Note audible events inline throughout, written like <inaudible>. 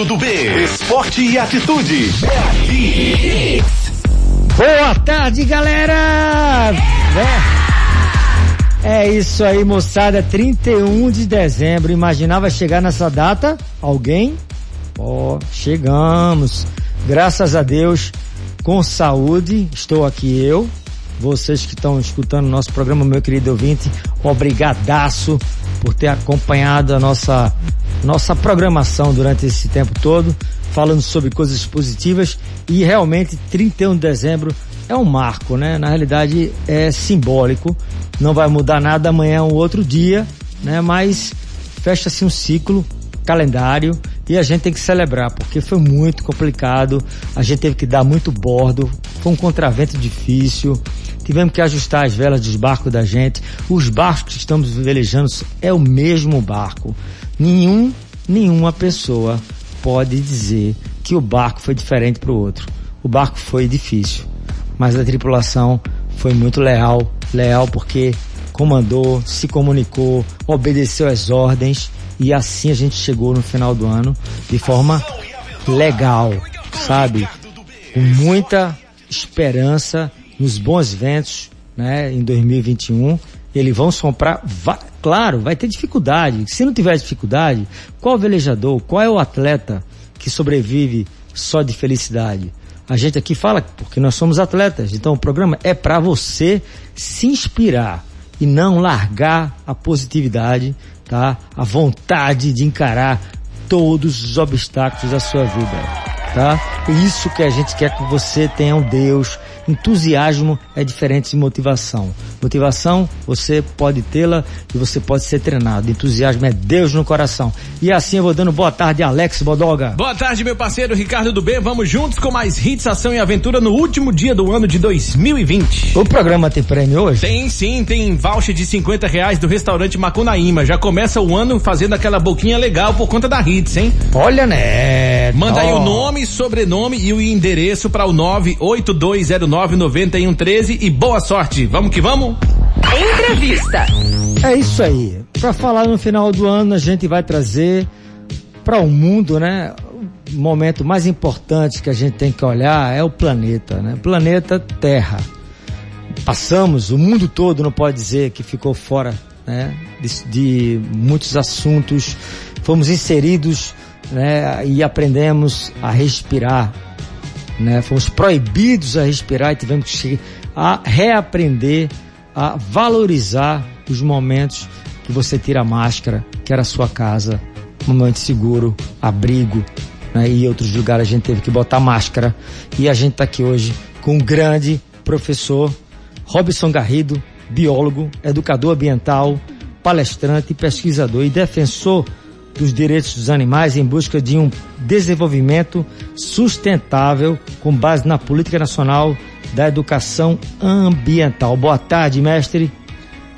Ricardo do B. Esporte e atitude. É. Boa tarde, galera! É, é isso aí, moçada. 31 de dezembro. Imaginava chegar nessa data? Alguém? Ó, oh, chegamos. Graças a Deus, com saúde. Estou aqui eu. Vocês que estão escutando nosso programa, meu querido ouvinte, obrigadaço por ter acompanhado a nossa nossa programação durante esse tempo todo, falando sobre coisas positivas e realmente 31 de dezembro é um marco, né? Na realidade é simbólico, não vai mudar nada amanhã é um outro dia, né? Mas fecha-se um ciclo, calendário e a gente tem que celebrar porque foi muito complicado, a gente teve que dar muito bordo, foi um contravento difícil, tivemos que ajustar as velas dos barcos da gente. Os barcos que estamos velejando é o mesmo barco. Nenhum, nenhuma pessoa pode dizer que o barco foi diferente para o outro. O barco foi difícil, mas a tripulação foi muito leal, leal porque comandou, se comunicou, obedeceu às ordens e assim a gente chegou no final do ano de forma legal, sabe? Com muita esperança nos bons ventos, né, em 2021. Eles vão soprar, vai, claro, vai ter dificuldade. Se não tiver dificuldade, qual velejador, qual é o atleta que sobrevive só de felicidade? A gente aqui fala porque nós somos atletas, então o programa é para você se inspirar e não largar a positividade, tá? A vontade de encarar todos os obstáculos da sua vida tá? Isso que a gente quer que você tenha um Deus. Entusiasmo é diferente de motivação. Motivação você pode tê-la e você pode ser treinado. Entusiasmo é Deus no coração. E assim eu vou dando boa tarde, Alex Bodoga. Boa tarde, meu parceiro Ricardo do B. Vamos juntos com mais hits, ação e aventura no último dia do ano de 2020. O programa tem prêmio hoje? Tem sim, tem voucher de 50 reais do restaurante Macunaíma. Já começa o ano fazendo aquela boquinha legal por conta da hits, hein? Olha, né? Manda oh. aí o nome nome, sobrenome e o endereço para o 982099113 e boa sorte. Vamos que vamos? Entrevista. É isso aí. Para falar no final do ano, a gente vai trazer para o mundo, né? O momento mais importante que a gente tem que olhar é o planeta, né? Planeta Terra. Passamos, o mundo todo não pode dizer que ficou fora, né? de, de muitos assuntos. Fomos inseridos né, e aprendemos a respirar, né? Fomos proibidos a respirar e tivemos que a reaprender a valorizar os momentos que você tira a máscara, que era a sua casa, momento seguro, abrigo, né? E outros lugares a gente teve que botar máscara. E a gente está aqui hoje com um grande professor, Robson Garrido, biólogo, educador ambiental, palestrante, pesquisador e defensor dos direitos dos animais em busca de um desenvolvimento sustentável com base na política nacional da educação ambiental. Boa tarde, mestre.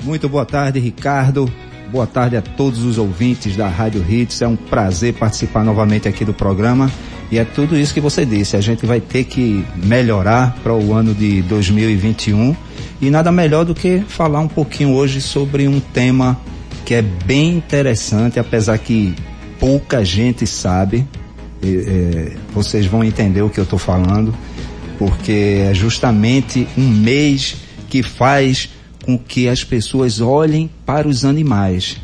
Muito boa tarde, Ricardo. Boa tarde a todos os ouvintes da Rádio Hits. É um prazer participar novamente aqui do programa. E é tudo isso que você disse. A gente vai ter que melhorar para o ano de 2021. E nada melhor do que falar um pouquinho hoje sobre um tema que é bem interessante, apesar que pouca gente sabe. É, vocês vão entender o que eu estou falando, porque é justamente um mês que faz com que as pessoas olhem para os animais,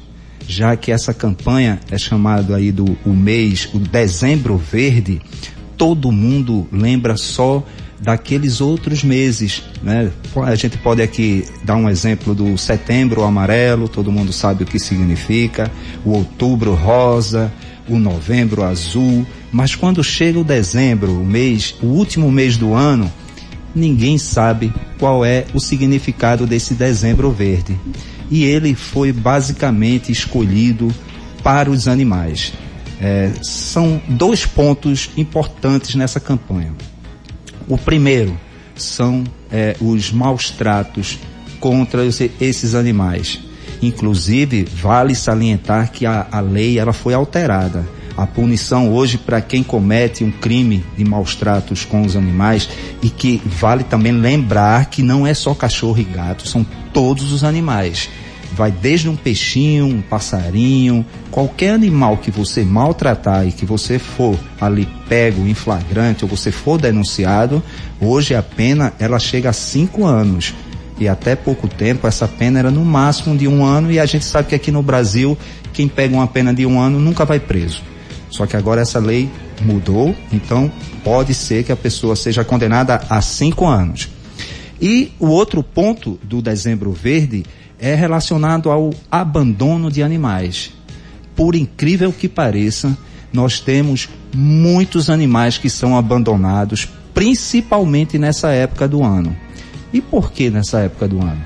já que essa campanha é chamado aí do o mês, o dezembro verde, todo mundo lembra só daqueles outros meses, né? A gente pode aqui dar um exemplo do setembro amarelo, todo mundo sabe o que significa, o outubro rosa, o novembro azul, mas quando chega o dezembro, o mês, o último mês do ano, ninguém sabe qual é o significado desse dezembro verde. E ele foi basicamente escolhido para os animais. É, são dois pontos importantes nessa campanha. O primeiro são é, os maus tratos contra esses animais. Inclusive, vale salientar que a, a lei ela foi alterada. A punição hoje para quem comete um crime de maus tratos com os animais e que vale também lembrar que não é só cachorro e gato, são todos os animais. Vai desde um peixinho, um passarinho, qualquer animal que você maltratar e que você for ali pego em flagrante ou você for denunciado, hoje a pena ela chega a cinco anos. E até pouco tempo essa pena era no máximo de um ano e a gente sabe que aqui no Brasil quem pega uma pena de um ano nunca vai preso. Só que agora essa lei mudou, então pode ser que a pessoa seja condenada a cinco anos. E o outro ponto do Dezembro Verde é relacionado ao abandono de animais. Por incrível que pareça, nós temos muitos animais que são abandonados, principalmente nessa época do ano. E por que nessa época do ano?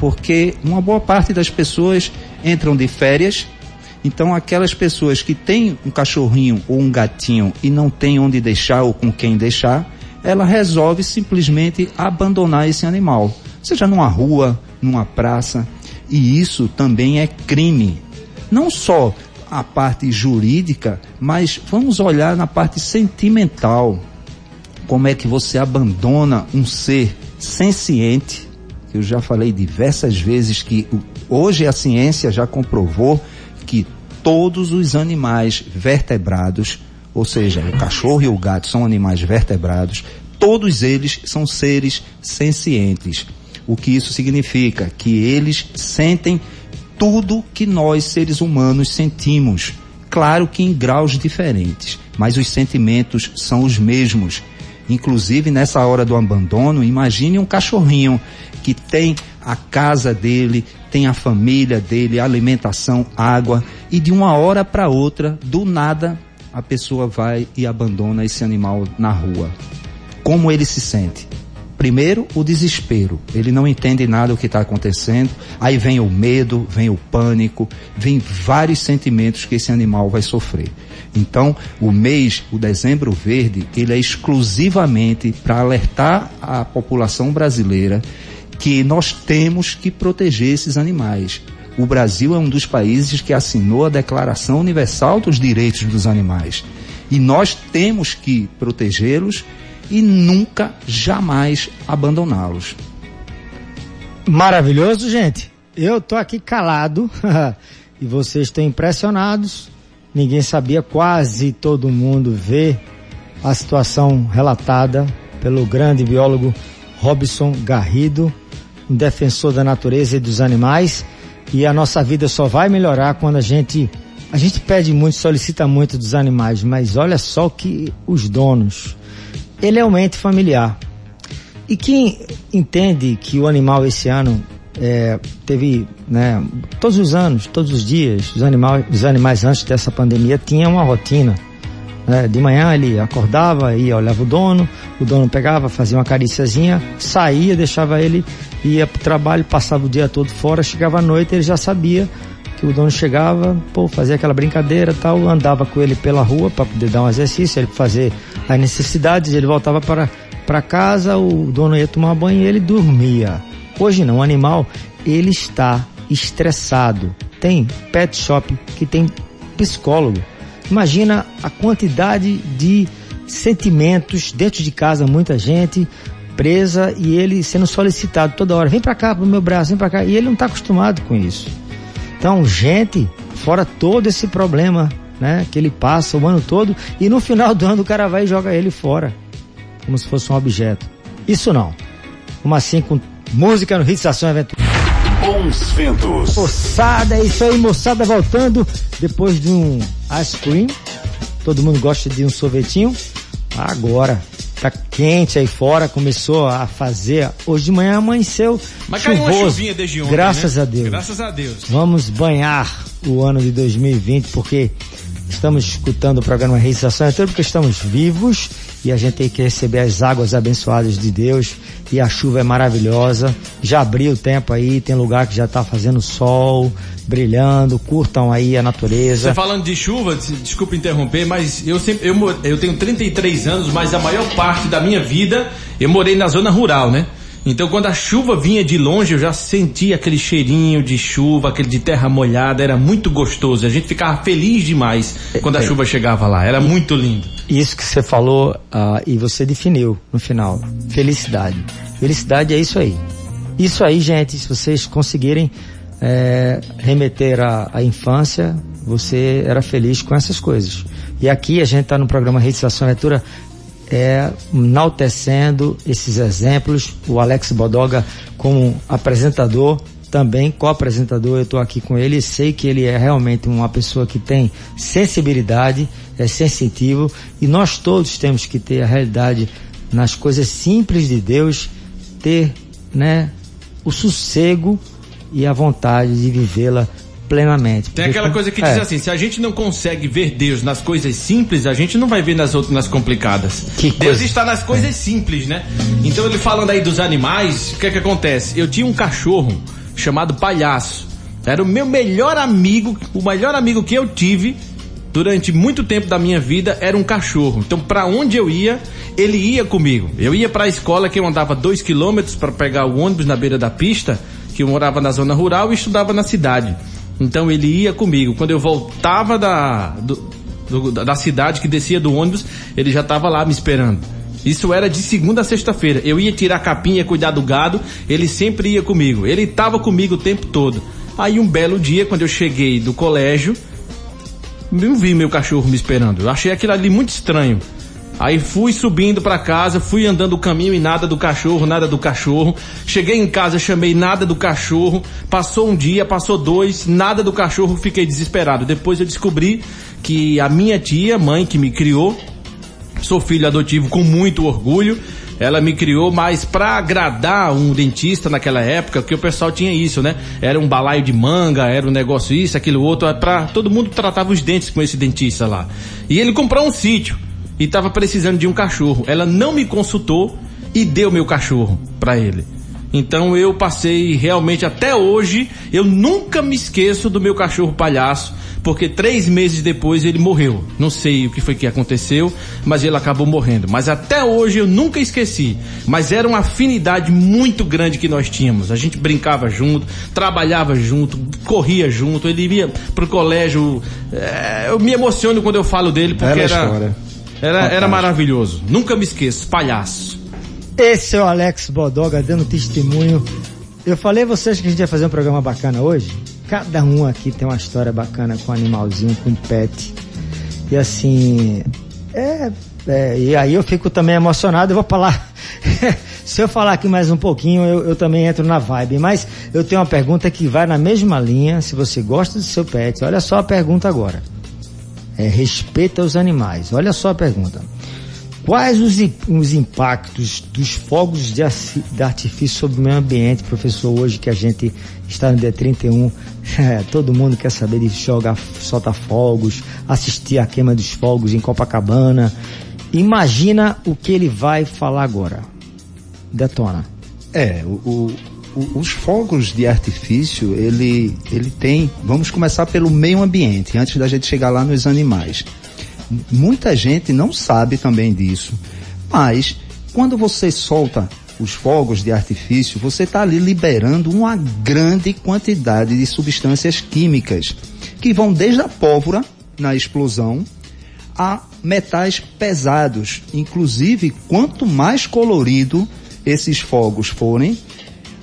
Porque uma boa parte das pessoas entram de férias, então aquelas pessoas que têm um cachorrinho ou um gatinho e não tem onde deixar ou com quem deixar, ela resolve simplesmente abandonar esse animal, seja numa rua, numa praça, e isso também é crime. Não só a parte jurídica, mas vamos olhar na parte sentimental. Como é que você abandona um ser senciente? Eu já falei diversas vezes que hoje a ciência já comprovou que todos os animais vertebrados, ou seja, o cachorro e o gato são animais vertebrados, todos eles são seres sencientes. O que isso significa? Que eles sentem tudo que nós, seres humanos, sentimos. Claro que em graus diferentes, mas os sentimentos são os mesmos. Inclusive, nessa hora do abandono, imagine um cachorrinho que tem a casa dele, tem a família dele, alimentação, água, e de uma hora para outra, do nada, a pessoa vai e abandona esse animal na rua. Como ele se sente? Primeiro, o desespero. Ele não entende nada do que está acontecendo. Aí vem o medo, vem o pânico, vem vários sentimentos que esse animal vai sofrer. Então, o mês, o dezembro verde, ele é exclusivamente para alertar a população brasileira que nós temos que proteger esses animais. O Brasil é um dos países que assinou a Declaração Universal dos Direitos dos Animais. E nós temos que protegê-los e nunca, jamais abandoná-los. Maravilhoso, gente. Eu tô aqui calado <laughs> e vocês estão impressionados. Ninguém sabia, quase todo mundo vê a situação relatada pelo grande biólogo Robson Garrido, um defensor da natureza e dos animais. E a nossa vida só vai melhorar quando a gente a gente pede muito, solicita muito dos animais, mas olha só que os donos, ele é um ente familiar. E quem entende que o animal esse ano é, teve, né, todos os anos, todos os dias, os animais, os animais antes dessa pandemia tinham uma rotina. Né? De manhã ele acordava, ia, olhava o dono, o dono pegava, fazia uma cariciazinha, saía, deixava ele, ia para o trabalho, passava o dia todo fora, chegava à noite, ele já sabia que o dono chegava, pô, fazia aquela brincadeira tal, andava com ele pela rua para poder dar um exercício, ele fazer as necessidades, ele voltava para para casa, o dono ia tomar banho e ele dormia. Hoje não, o animal ele está estressado. Tem pet shop que tem psicólogo. Imagina a quantidade de sentimentos dentro de casa, muita gente presa e ele sendo solicitado toda hora, vem para cá pro meu braço, vem para cá, e ele não está acostumado com isso. Então, gente, fora todo esse problema, né, que ele passa o ano todo e no final do ano o cara vai e joga ele fora, como se fosse um objeto. Isso não. Como assim com música no Hit Estação Evento? Bons ventos. Moçada, é isso aí, moçada voltando depois de um ice cream. Todo mundo gosta de um sorvetinho. Agora, tá quente aí fora, começou a fazer. Hoje de manhã amanheceu Mas chuvoso. caiu uma chuvinha desde ontem, Graças né? a Deus. Graças a Deus. Vamos banhar o ano de 2020 porque estamos escutando o programa Realização Eterna porque estamos vivos e a gente tem que receber as águas abençoadas de Deus e a chuva é maravilhosa. Já abriu o tempo aí, tem lugar que já está fazendo sol, brilhando, curtam aí a natureza. Você falando de chuva, des- desculpa interromper, mas eu sempre eu, eu tenho 33 anos, mas a maior parte da minha vida eu morei na zona rural, né? Então quando a chuva vinha de longe, eu já sentia aquele cheirinho de chuva, aquele de terra molhada, era muito gostoso. A gente ficava feliz demais quando a É. chuva chegava lá, era muito lindo. Isso que você falou ah, e você definiu no final. Felicidade. Felicidade é isso aí. Isso aí, gente, se vocês conseguirem é, remeter à infância, você era feliz com essas coisas. E aqui a gente está no programa Rede Estação Aventura é, enaltecendo esses exemplos. O Alex Bodoga, como apresentador, também co-apresentador, eu estou aqui com ele sei que ele é realmente uma pessoa que tem sensibilidade, é sensitivo e nós todos temos que ter a realidade nas coisas simples de Deus, ter, né, o sossego e a vontade de vivê-la plenamente. Tem aquela coisa que é. diz assim, se a gente não consegue ver Deus nas coisas simples, a gente não vai ver nas outras nas complicadas. Que Deus coisa. está nas coisas é. simples, né? Então ele falando aí dos animais, o que é que acontece? Eu tinha um cachorro chamado Palhaço. Era o meu melhor amigo, o melhor amigo que eu tive durante muito tempo da minha vida era um cachorro. Então, para onde eu ia, ele ia comigo. Eu ia para a escola que eu andava dois quilômetros para pegar o ônibus na beira da pista, que eu morava na zona rural e estudava na cidade. Então ele ia comigo. Quando eu voltava da, do, do, da cidade, que descia do ônibus, ele já estava lá me esperando. Isso era de segunda a sexta-feira. Eu ia tirar a capinha, cuidar do gado, ele sempre ia comigo. Ele estava comigo o tempo todo. Aí um belo dia, quando eu cheguei do colégio, eu vi meu cachorro me esperando. Eu achei aquilo ali muito estranho. Aí fui subindo para casa, fui andando o caminho e nada do cachorro, nada do cachorro. Cheguei em casa, chamei nada do cachorro. Passou um dia, passou dois, nada do cachorro, fiquei desesperado. Depois eu descobri que a minha tia, mãe que me criou, Sou filho adotivo com muito orgulho. Ela me criou, mas para agradar um dentista naquela época, que o pessoal tinha isso, né? Era um balaio de manga, era um negócio isso, aquilo outro, para todo mundo tratava os dentes com esse dentista lá. E ele comprou um sítio e estava precisando de um cachorro. Ela não me consultou e deu meu cachorro para ele. Então eu passei realmente até hoje, eu nunca me esqueço do meu cachorro palhaço porque três meses depois ele morreu. Não sei o que foi que aconteceu, mas ele acabou morrendo. Mas até hoje eu nunca esqueci. Mas era uma afinidade muito grande que nós tínhamos. A gente brincava junto, trabalhava junto, corria junto. Ele ia pro colégio. É, eu me emociono quando eu falo dele porque era, era, era maravilhoso. Nunca me esqueço, palhaço. Esse é o Alex Bodoga dando testemunho. Eu falei a vocês que a gente ia fazer um programa bacana hoje. Cada um aqui tem uma história bacana com animalzinho, com pet. E assim, é, é, e aí eu fico também emocionado, eu vou falar. <laughs> Se eu falar aqui mais um pouquinho, eu, eu, também entro na vibe. Mas eu tenho uma pergunta que vai na mesma linha. Se você gosta do seu pet, olha só a pergunta agora. É, respeita os animais. Olha só a pergunta. Quais os, os impactos dos fogos de, de artifício sobre o meio ambiente, professor, hoje que a gente está no dia 31, <laughs> é, todo mundo quer saber de jogar, soltar fogos, assistir a queima dos fogos em Copacabana. Imagina o que ele vai falar agora. Detona. É, o, o, os fogos de artifício, ele, ele tem, vamos começar pelo meio ambiente, antes da gente chegar lá nos animais. Muita gente não sabe também disso. Mas quando você solta os fogos de artifício, você está ali liberando uma grande quantidade de substâncias químicas que vão desde a pólvora na explosão a metais pesados. Inclusive, quanto mais colorido esses fogos forem,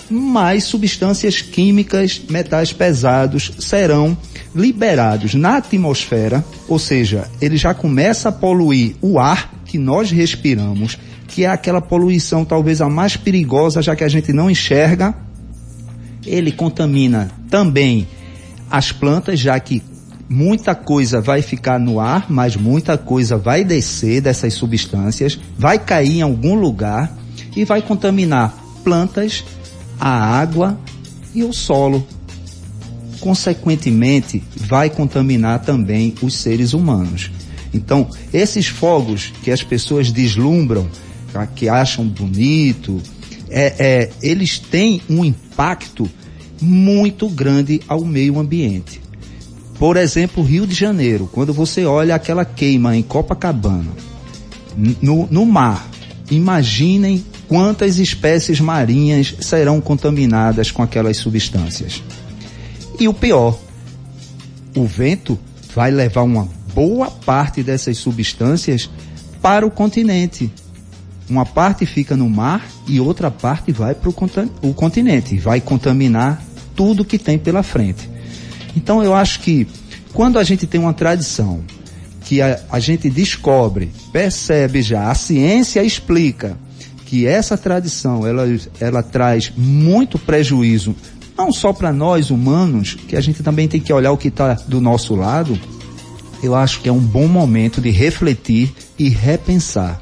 mais substâncias químicas, metais pesados serão liberados na atmosfera, ou seja, ele já começa a poluir o ar que nós respiramos, que é aquela poluição talvez a mais perigosa, já que a gente não enxerga. Ele contamina também as plantas, já que muita coisa vai ficar no ar, mas muita coisa vai descer dessas substâncias, vai cair em algum lugar e vai contaminar plantas, a água e o solo. Consequentemente, vai contaminar também os seres humanos. Então, esses fogos que as pessoas deslumbram, tá, que acham bonito, é, é, eles têm um impacto muito grande ao meio ambiente. Por exemplo, Rio de Janeiro, quando você olha aquela queima em Copacabana, no, no mar, imaginem quantas espécies marinhas serão contaminadas com aquelas substâncias. E o pior, o vento vai levar uma boa parte dessas substâncias para o continente. Uma parte fica no mar e outra parte vai para o continente, vai contaminar tudo que tem pela frente. Então eu acho que quando a gente tem uma tradição que a, a gente descobre, percebe já, a ciência explica que essa tradição ela, ela traz muito prejuízo, não só para nós humanos, que a gente também tem que olhar o que está do nosso lado. Eu acho que é um bom momento de refletir e repensar.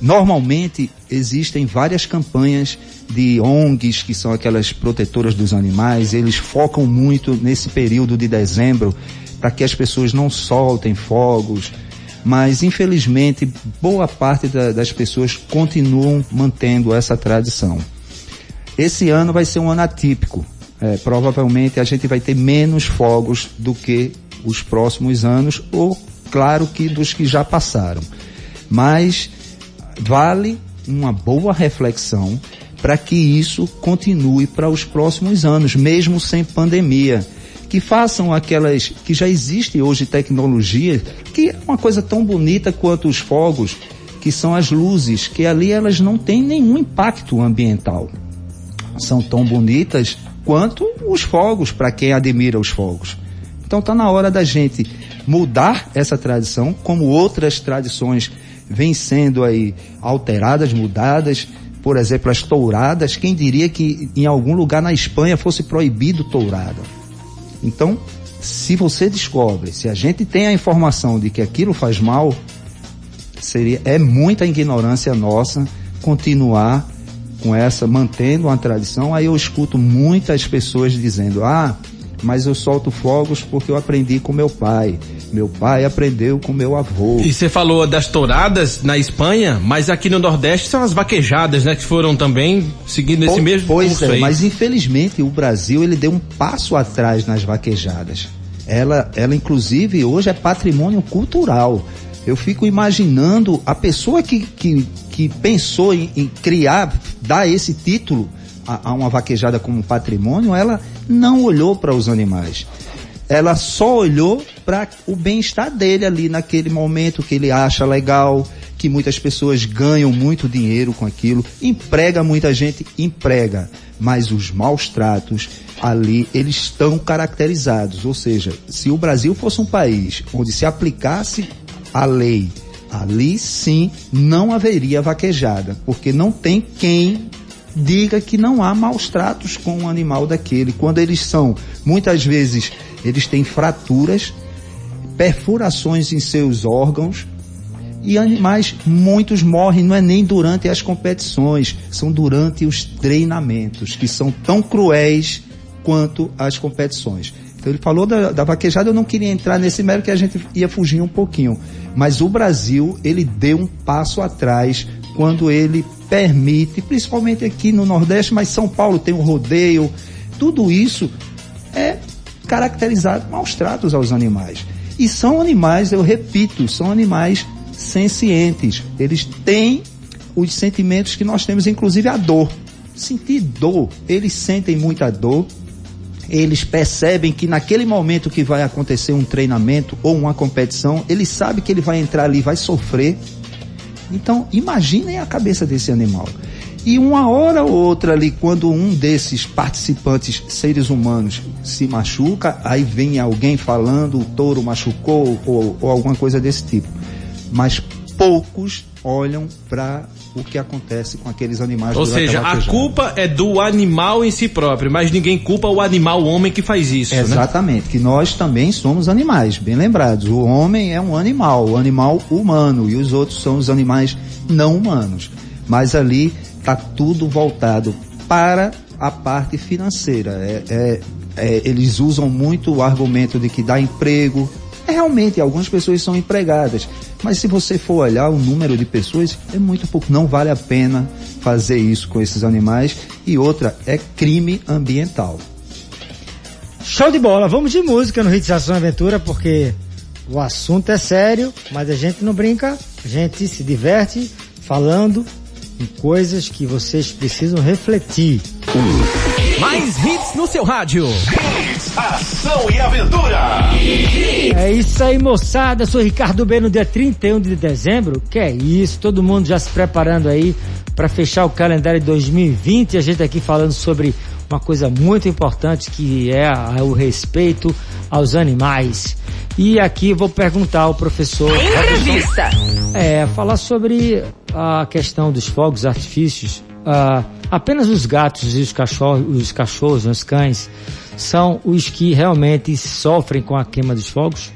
Normalmente existem várias campanhas de ONGs, que são aquelas protetoras dos animais, eles focam muito nesse período de dezembro para que as pessoas não soltem fogos, mas infelizmente boa parte da, das pessoas continuam mantendo essa tradição. Esse ano vai ser um ano atípico. É, provavelmente a gente vai ter menos fogos do que os próximos anos, ou claro que dos que já passaram. Mas vale uma boa reflexão para que isso continue para os próximos anos, mesmo sem pandemia que façam aquelas que já existe hoje tecnologia, que é uma coisa tão bonita quanto os fogos, que são as luzes, que ali elas não têm nenhum impacto ambiental. São tão bonitas quanto os fogos, para quem admira os fogos. Então está na hora da gente mudar essa tradição, como outras tradições vêm sendo aí alteradas, mudadas. Por exemplo, as touradas. Quem diria que em algum lugar na Espanha fosse proibido tourada? Então, se você descobre, se a gente tem a informação de que aquilo faz mal, seria é muita ignorância nossa continuar com essa mantendo uma tradição. Aí eu escuto muitas pessoas dizendo: "Ah, mas eu solto fogos porque eu aprendi com meu pai. Meu pai aprendeu com meu avô. E você falou das touradas na Espanha, mas aqui no Nordeste são as vaquejadas, né? Que foram também seguindo esse mesmo Pois é, aí. mas infelizmente o Brasil ele deu um passo atrás nas vaquejadas. Ela, ela inclusive hoje é patrimônio cultural. Eu fico imaginando a pessoa que, que, que pensou em, em criar, dar esse título a, a uma vaquejada como patrimônio, ela não olhou para os animais. Ela só olhou para o bem-estar dele ali naquele momento que ele acha legal, que muitas pessoas ganham muito dinheiro com aquilo, emprega muita gente, emprega, mas os maus tratos ali eles estão caracterizados, ou seja, se o Brasil fosse um país onde se aplicasse a lei, ali sim não haveria vaquejada, porque não tem quem diga que não há maus tratos com um animal daquele. Quando eles são, muitas vezes, eles têm fraturas, perfurações em seus órgãos, e animais, muitos morrem, não é nem durante as competições, são durante os treinamentos, que são tão cruéis quanto as competições. Então ele falou da, da vaquejada, eu não queria entrar nesse mérito que a gente ia fugir um pouquinho. Mas o Brasil, ele deu um passo atrás quando ele permite, principalmente aqui no Nordeste, mas São Paulo tem o rodeio, tudo isso é caracterizado maus tratos aos animais. E são animais, eu repito, são animais sencientes. Eles têm os sentimentos que nós temos, inclusive a dor. Sentir dor, eles sentem muita dor, eles percebem que naquele momento que vai acontecer um treinamento ou uma competição, ele sabe que ele vai entrar ali, vai sofrer, então, imaginem a cabeça desse animal. E uma hora ou outra ali, quando um desses participantes, seres humanos, se machuca, aí vem alguém falando, o touro machucou ou, ou alguma coisa desse tipo. Mas poucos olham para o que acontece com aqueles animais. Ou seja, a, a culpa é do animal em si próprio, mas ninguém culpa o animal, o homem que faz isso. Né? Exatamente, né? que nós também somos animais, bem lembrados. O homem é um animal, o animal humano, e os outros são os animais não humanos. Mas ali está tudo voltado para a parte financeira. É, é, é, eles usam muito o argumento de que dá emprego. É, realmente, algumas pessoas são empregadas mas se você for olhar o número de pessoas, é muito pouco. Não vale a pena fazer isso com esses animais. E outra, é crime ambiental. Show de bola. Vamos de música no Hits Ação Aventura, porque o assunto é sério, mas a gente não brinca, a gente se diverte falando em coisas que vocês precisam refletir. Mais hits no seu rádio. Ação e aventura. É isso aí, moçada. Sou Ricardo B no dia 31 de dezembro. Que é isso? Todo mundo já se preparando aí para fechar o calendário de 2020. A gente aqui falando sobre uma coisa muito importante que é a, o respeito aos animais. E aqui vou perguntar ao professor. Entrevista. É, falar sobre a questão dos fogos artifícios. Uh, apenas os gatos e os cachorros, os cachorros, os cães, são os que realmente sofrem com a queima dos fogos?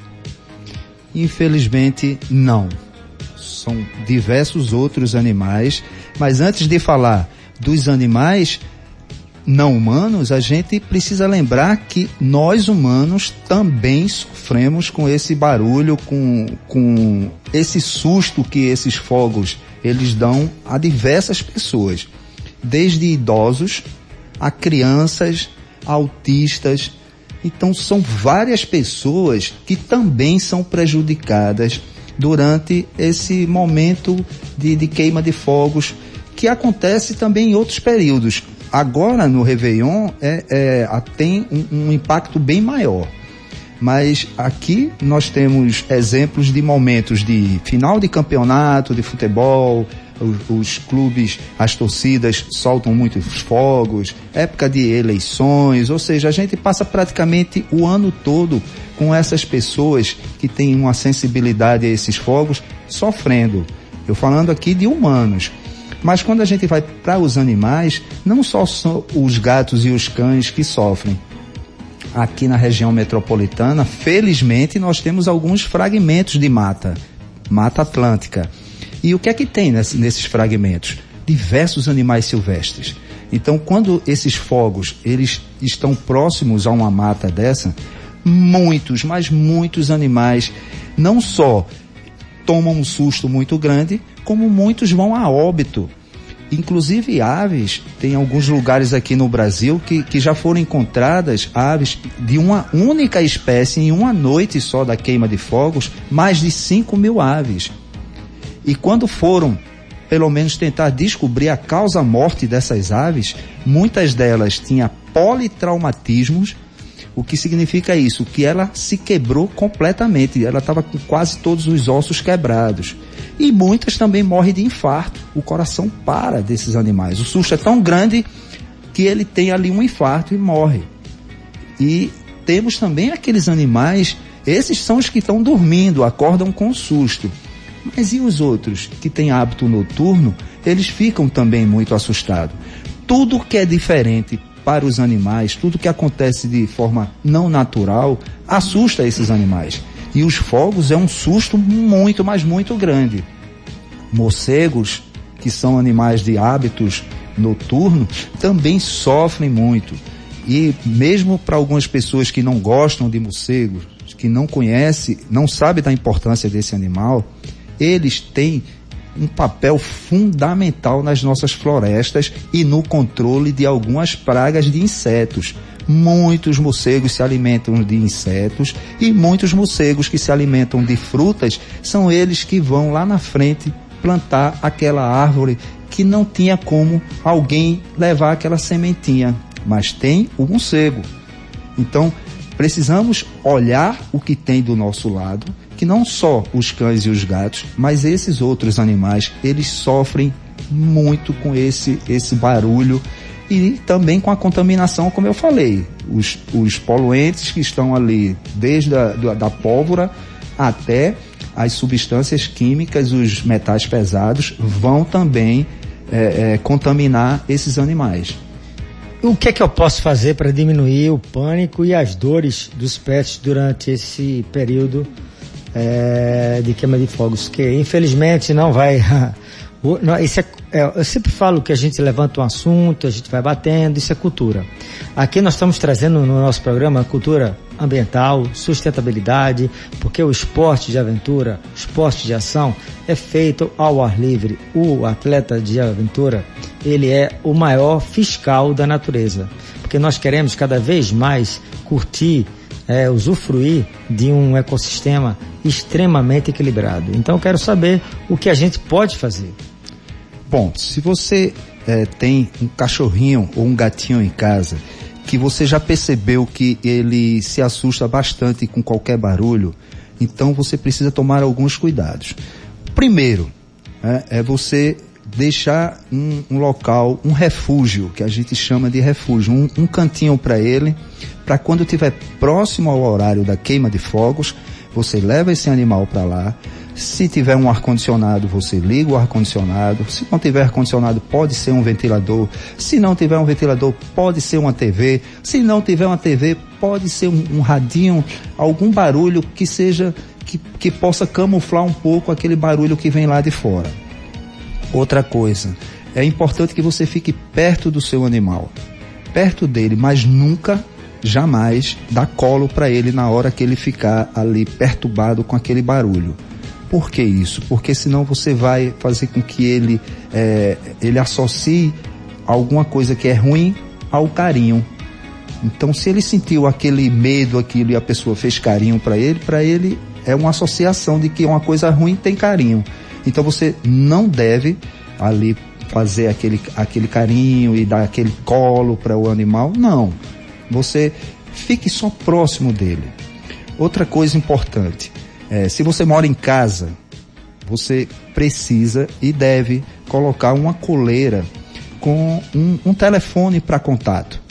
Infelizmente, não. São diversos outros animais, mas antes de falar dos animais não humanos, a gente precisa lembrar que nós humanos também sofremos com esse barulho, com, com esse susto que esses fogos eles dão a diversas pessoas, desde idosos a crianças, autistas. Então são várias pessoas que também são prejudicadas durante esse momento de, de queima de fogos que acontece também em outros períodos. Agora no Réveillon é, é, tem um, um impacto bem maior. Mas aqui nós temos exemplos de momentos de final de campeonato de futebol, os, os, clubes, as torcidas soltam muitos fogos, época de eleições, ou seja, a gente passa praticamente o ano todo com essas pessoas que têm uma sensibilidade a esses fogos sofrendo. Eu falando aqui de humanos. Mas quando a gente vai para os animais, não só são os gatos e os cães que sofrem. Aqui na região metropolitana, felizmente, nós temos alguns fragmentos de mata, mata atlântica. E o que é que tem nesses fragmentos? Diversos animais silvestres. Então, quando esses fogos eles estão próximos a uma mata dessa, muitos, mas muitos animais não só tomam um susto muito grande, como muitos vão a óbito. Inclusive aves, tem alguns lugares aqui no Brasil que, que já foram encontradas aves de uma única espécie em uma noite só da queima de fogos, mais de 5 mil aves. E quando foram, pelo menos, tentar descobrir a causa-morte dessas aves, muitas delas tinham politraumatismos. O que significa isso? Que ela se quebrou completamente, ela estava com quase todos os ossos quebrados. E muitas também morrem de infarto. O coração para desses animais. O susto é tão grande que ele tem ali um infarto e morre. E temos também aqueles animais, esses são os que estão dormindo, acordam com susto. Mas e os outros que têm hábito noturno, eles ficam também muito assustados. Tudo que é diferente para os animais, tudo que acontece de forma não natural, assusta esses animais. E os fogos é um susto muito, mas muito grande. Morcegos, que são animais de hábitos noturnos, também sofrem muito. E mesmo para algumas pessoas que não gostam de morcegos, que não conhecem, não sabem da importância desse animal, eles têm um papel fundamental nas nossas florestas e no controle de algumas pragas de insetos. Muitos morcegos se alimentam de insetos e muitos morcegos que se alimentam de frutas são eles que vão lá na frente plantar aquela árvore que não tinha como alguém levar aquela sementinha, mas tem o morcego. Então, precisamos olhar o que tem do nosso lado que não só os cães e os gatos, mas esses outros animais, eles sofrem muito com esse, esse barulho e também com a contaminação, como eu falei. Os, os poluentes que estão ali, desde a da, da pólvora até as substâncias químicas, os metais pesados, vão também é, é, contaminar esses animais. O que é que eu posso fazer para diminuir o pânico e as dores dos pets durante esse período é, de queima de fogos, que infelizmente não vai. <laughs> isso é, é, eu sempre falo que a gente levanta um assunto, a gente vai batendo, isso é cultura. Aqui nós estamos trazendo no nosso programa cultura ambiental, sustentabilidade, porque o esporte de aventura, esporte de ação, é feito ao ar livre. O atleta de aventura, ele é o maior fiscal da natureza, porque nós queremos cada vez mais curtir é, usufruir de um ecossistema extremamente equilibrado. Então eu quero saber o que a gente pode fazer. Bom, se você é, tem um cachorrinho ou um gatinho em casa que você já percebeu que ele se assusta bastante com qualquer barulho, então você precisa tomar alguns cuidados. Primeiro, é, é você deixar um, um, local, um refúgio, que a gente chama de refúgio, um, um cantinho para ele, para quando estiver próximo ao horário da queima de fogos, você leva esse animal para lá. Se tiver um ar-condicionado, você liga o ar-condicionado. Se não tiver ar-condicionado, pode ser um ventilador. Se não tiver um ventilador, pode ser uma TV. Se não tiver uma TV, pode ser um, um radinho, algum barulho que seja que, que possa camuflar um pouco aquele barulho que vem lá de fora. Outra coisa, é importante que você fique perto do seu animal, perto dele, mas nunca, jamais dá colo para ele na hora que ele ficar ali perturbado com aquele barulho. Por que isso? Porque senão você vai fazer com que ele, é, ele associe alguma coisa que é ruim ao carinho. Então, se ele sentiu aquele medo, aquilo e a pessoa fez carinho para ele, para ele é uma associação de que uma coisa ruim tem carinho. Então você não deve ali fazer aquele, aquele carinho e dar aquele colo para o animal. Não. Você fique só próximo dele. Outra coisa importante, é, se você mora em casa, você precisa e deve colocar uma coleira com um, um telefone para contato.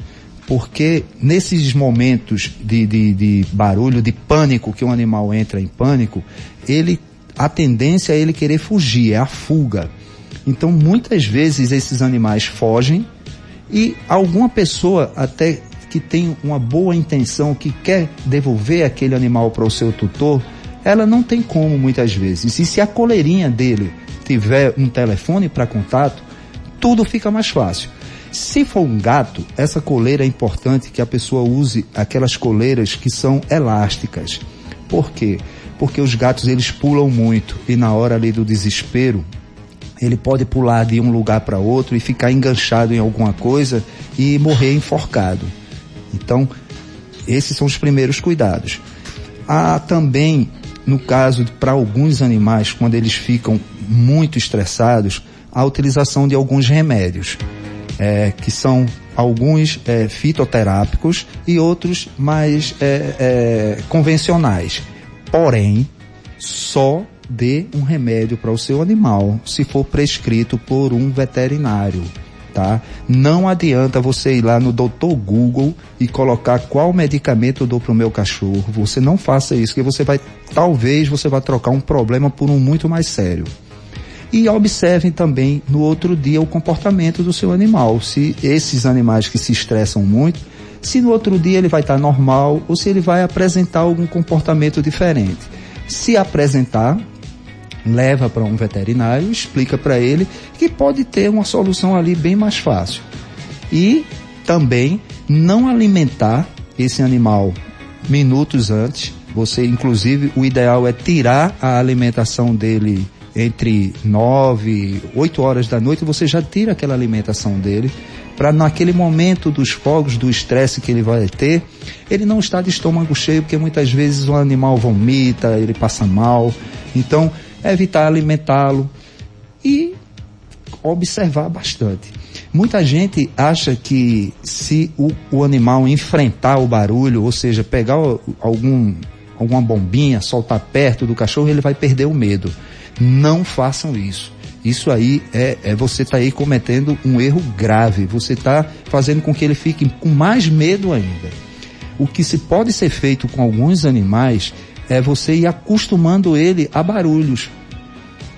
Porque nesses momentos de, de, de barulho, de pânico, que um animal entra em pânico, ele a tendência é ele querer fugir, é a fuga. Então, muitas vezes esses animais fogem e alguma pessoa até que tem uma boa intenção, que quer devolver aquele animal para o seu tutor, ela não tem como muitas vezes. E se a coleirinha dele tiver um telefone para contato, tudo fica mais fácil. Se for um gato, essa coleira é importante que a pessoa use aquelas coleiras que são elásticas. Por quê? porque os gatos eles pulam muito e na hora ali do desespero ele pode pular de um lugar para outro e ficar enganchado em alguma coisa e morrer enforcado. Então, esses são os primeiros cuidados. Há também, no caso para alguns animais, quando eles ficam muito estressados, a utilização de alguns remédios, é, que são alguns é, fitoterápicos e outros mais é, é convencionais. Porém, só dê um remédio para o seu animal se for prescrito por um veterinário, tá? Não adianta você ir lá no Dr. Google e colocar qual medicamento eu dou para o meu cachorro. Você não faça isso, que você vai, talvez você vá trocar um problema por um muito mais sério. E observem também no outro dia o comportamento do seu animal. Se esses animais que se estressam muito, se no outro dia ele vai estar normal ou se ele vai apresentar algum comportamento diferente. Se apresentar, leva para um veterinário, explica para ele que pode ter uma solução ali bem mais fácil. E também não alimentar esse animal minutos antes. Você, inclusive, o ideal é tirar a alimentação dele entre 9, 8 horas da noite, você já tira aquela alimentação dele para naquele momento dos fogos, do estresse que ele vai ter, ele não está de estômago cheio, porque muitas vezes o animal vomita, ele passa mal. Então, evitar alimentá-lo e observar bastante. Muita gente acha que se o, o animal enfrentar o barulho, ou seja, pegar algum, alguma bombinha, soltar perto do cachorro, ele vai perder o medo. Não façam isso. Isso aí é, é você está aí cometendo um erro grave. Você está fazendo com que ele fique com mais medo ainda. O que se pode ser feito com alguns animais é você ir acostumando ele a barulhos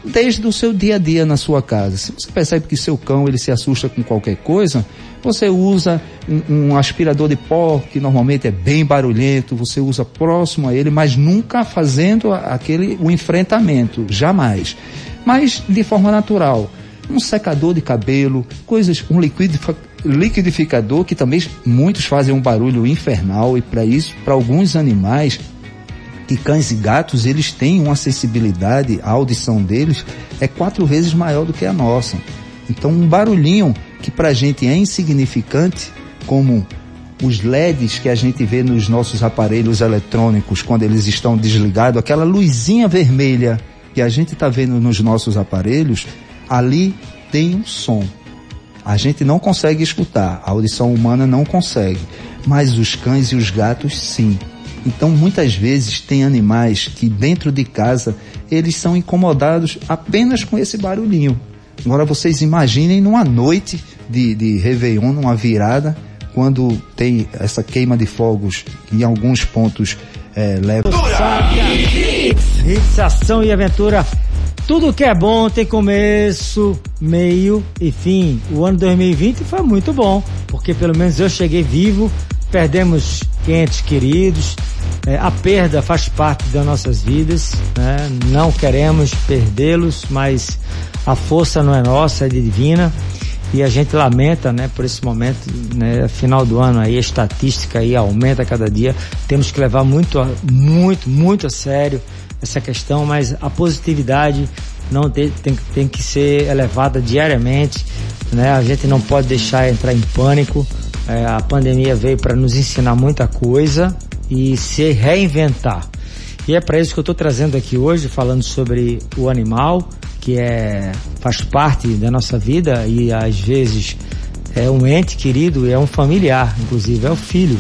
desde o seu dia a dia na sua casa. Se você percebe que seu cão ele se assusta com qualquer coisa, você usa um, um, aspirador de pó que normalmente é bem barulhento, você usa próximo a ele, mas nunca fazendo aquele o enfrentamento, jamais mas de forma natural. Um secador de cabelo, coisas, um liquidificador que também muitos fazem um barulho infernal e para isso, para alguns animais, que cães e gatos, eles têm uma sensibilidade, a audição deles é quatro vezes maior do que a nossa. Então um barulhinho que para a gente é insignificante, como os LEDs que a gente vê nos nossos aparelhos eletrônicos quando eles estão desligados, aquela luzinha vermelha que a gente está vendo nos nossos aparelhos, ali tem um som. A gente não consegue escutar, a audição humana não consegue, mas os cães e os gatos sim. Então, muitas vezes tem animais que dentro de casa eles são incomodados apenas com esse barulhinho. Agora vocês imaginem numa noite de, de Réveillon, numa virada, quando tem essa queima de fogos em alguns pontos é, leva. Hits, ação e aventura. Tudo que é bom tem começo, meio e fim. O ano 2020 foi muito bom, porque pelo menos eu cheguei vivo, perdemos entes queridos, é, a perda faz parte das nossas vidas, né? não queremos perdê-los, mas a força não é nossa, é divina e a gente lamenta, né, por esse momento, né, final do ano aí, a estatística aí aumenta cada dia, temos que levar muito, muito, muito a sério essa questão, mas a positividade não tem, tem, tem que ser elevada diariamente, né, a gente não pode deixar entrar em pânico, é, a pandemia veio para nos ensinar muita coisa, e se reinventar. E é para isso que eu estou trazendo aqui hoje, falando sobre o animal, que é faz parte da nossa vida e às vezes é um ente querido, é um familiar, inclusive é o filho.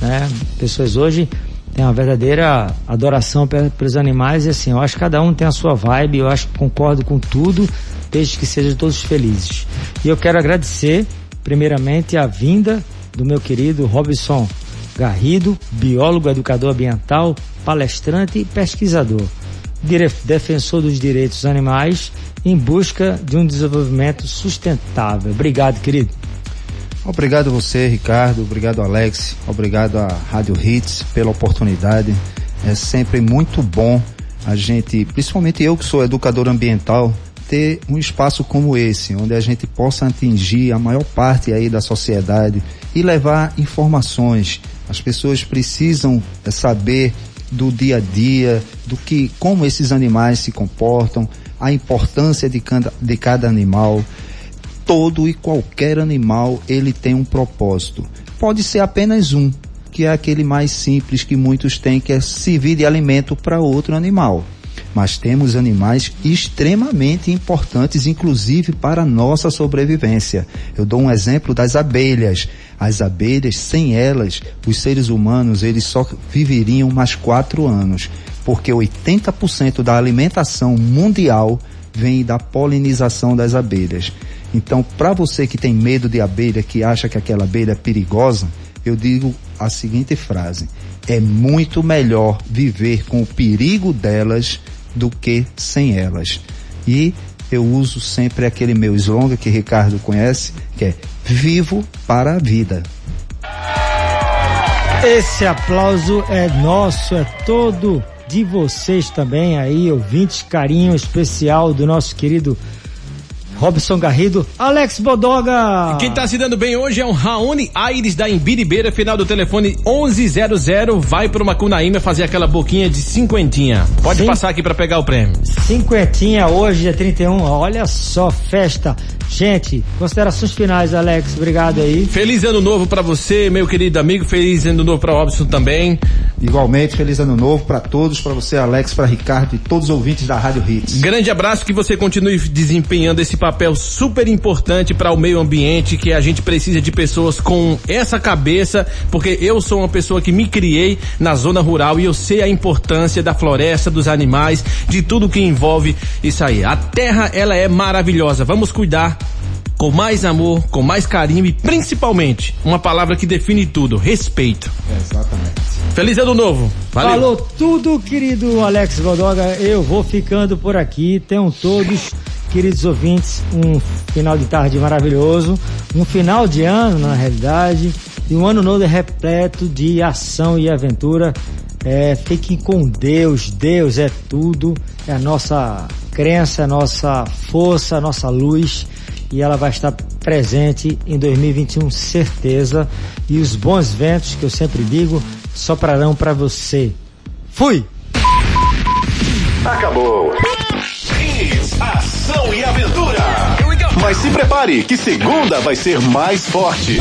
Né? Pessoas hoje têm uma verdadeira adoração pelos animais e assim, eu acho que cada um tem a sua vibe, eu acho que concordo com tudo, desde que sejam todos felizes. E eu quero agradecer, primeiramente, a vinda do meu querido Robson Garrido, biólogo, educador ambiental, palestrante e pesquisador, defensor dos direitos dos animais em busca de um desenvolvimento sustentável. Obrigado, querido. Obrigado você, Ricardo. Obrigado, Alex. Obrigado à Rádio Hits pela oportunidade. É sempre muito bom a gente, principalmente eu que sou educador ambiental, ter um espaço como esse, onde a gente possa atingir a maior parte aí da sociedade e levar informações as pessoas precisam saber do dia a dia, do que, como esses animais se comportam, a importância de cada, de cada animal. Todo e qualquer animal, ele tem um propósito. Pode ser apenas um, que é aquele mais simples que muitos têm, que é servir de alimento para outro animal mas temos animais extremamente importantes, inclusive para a nossa sobrevivência. Eu dou um exemplo das abelhas. As abelhas, sem elas, os seres humanos, eles só viveriam mais quatro anos, porque 80% da alimentação mundial vem da polinização das abelhas. Então, para você que tem medo de abelha, que acha que aquela abelha é perigosa, eu digo a seguinte frase: é muito melhor viver com o perigo delas do que sem elas. E eu uso sempre aquele meu slogan que Ricardo conhece, que é vivo para a vida. Esse aplauso é nosso, é todo de vocês também aí, ouvintes, carinho especial do nosso querido Robson Garrido, Alex Bodoga. Quem tá se dando bem hoje é um Raoni Aires da Imbiribeira, final do telefone 1100, vai pro Macunaíma fazer aquela boquinha de cinquentinha. Pode Sim. passar aqui para pegar o prêmio. Cinquentinha hoje, é 31, olha só, festa. Gente, considerações finais, Alex, obrigado aí. Feliz ano novo para você, meu querido amigo, feliz ano novo para Robson também. Igualmente, feliz ano novo para todos, para você, Alex, para Ricardo e todos os ouvintes da Rádio Hits. Grande abraço, que você continue desempenhando esse papel super importante para o meio ambiente, que a gente precisa de pessoas com essa cabeça, porque eu sou uma pessoa que me criei na zona rural e eu sei a importância da floresta, dos animais, de tudo que envolve isso aí. A terra, ela é maravilhosa. Vamos cuidar com mais amor, com mais carinho e principalmente uma palavra que define tudo: respeito. exatamente. Feliz ano novo. Valeu. Falou tudo, querido Alex Godoga. Eu vou ficando por aqui. Tenham todos, queridos ouvintes, um final de tarde maravilhoso, um final de ano, na realidade, e um ano novo repleto de ação e aventura. É, fiquem com Deus. Deus é tudo. É a nossa crença, a nossa força, a nossa luz e ela vai estar presente em 2021, certeza. E os bons ventos que eu sempre digo soprarão para você. Fui! Acabou. Ação e aventura. Mas se prepare que segunda vai ser mais forte.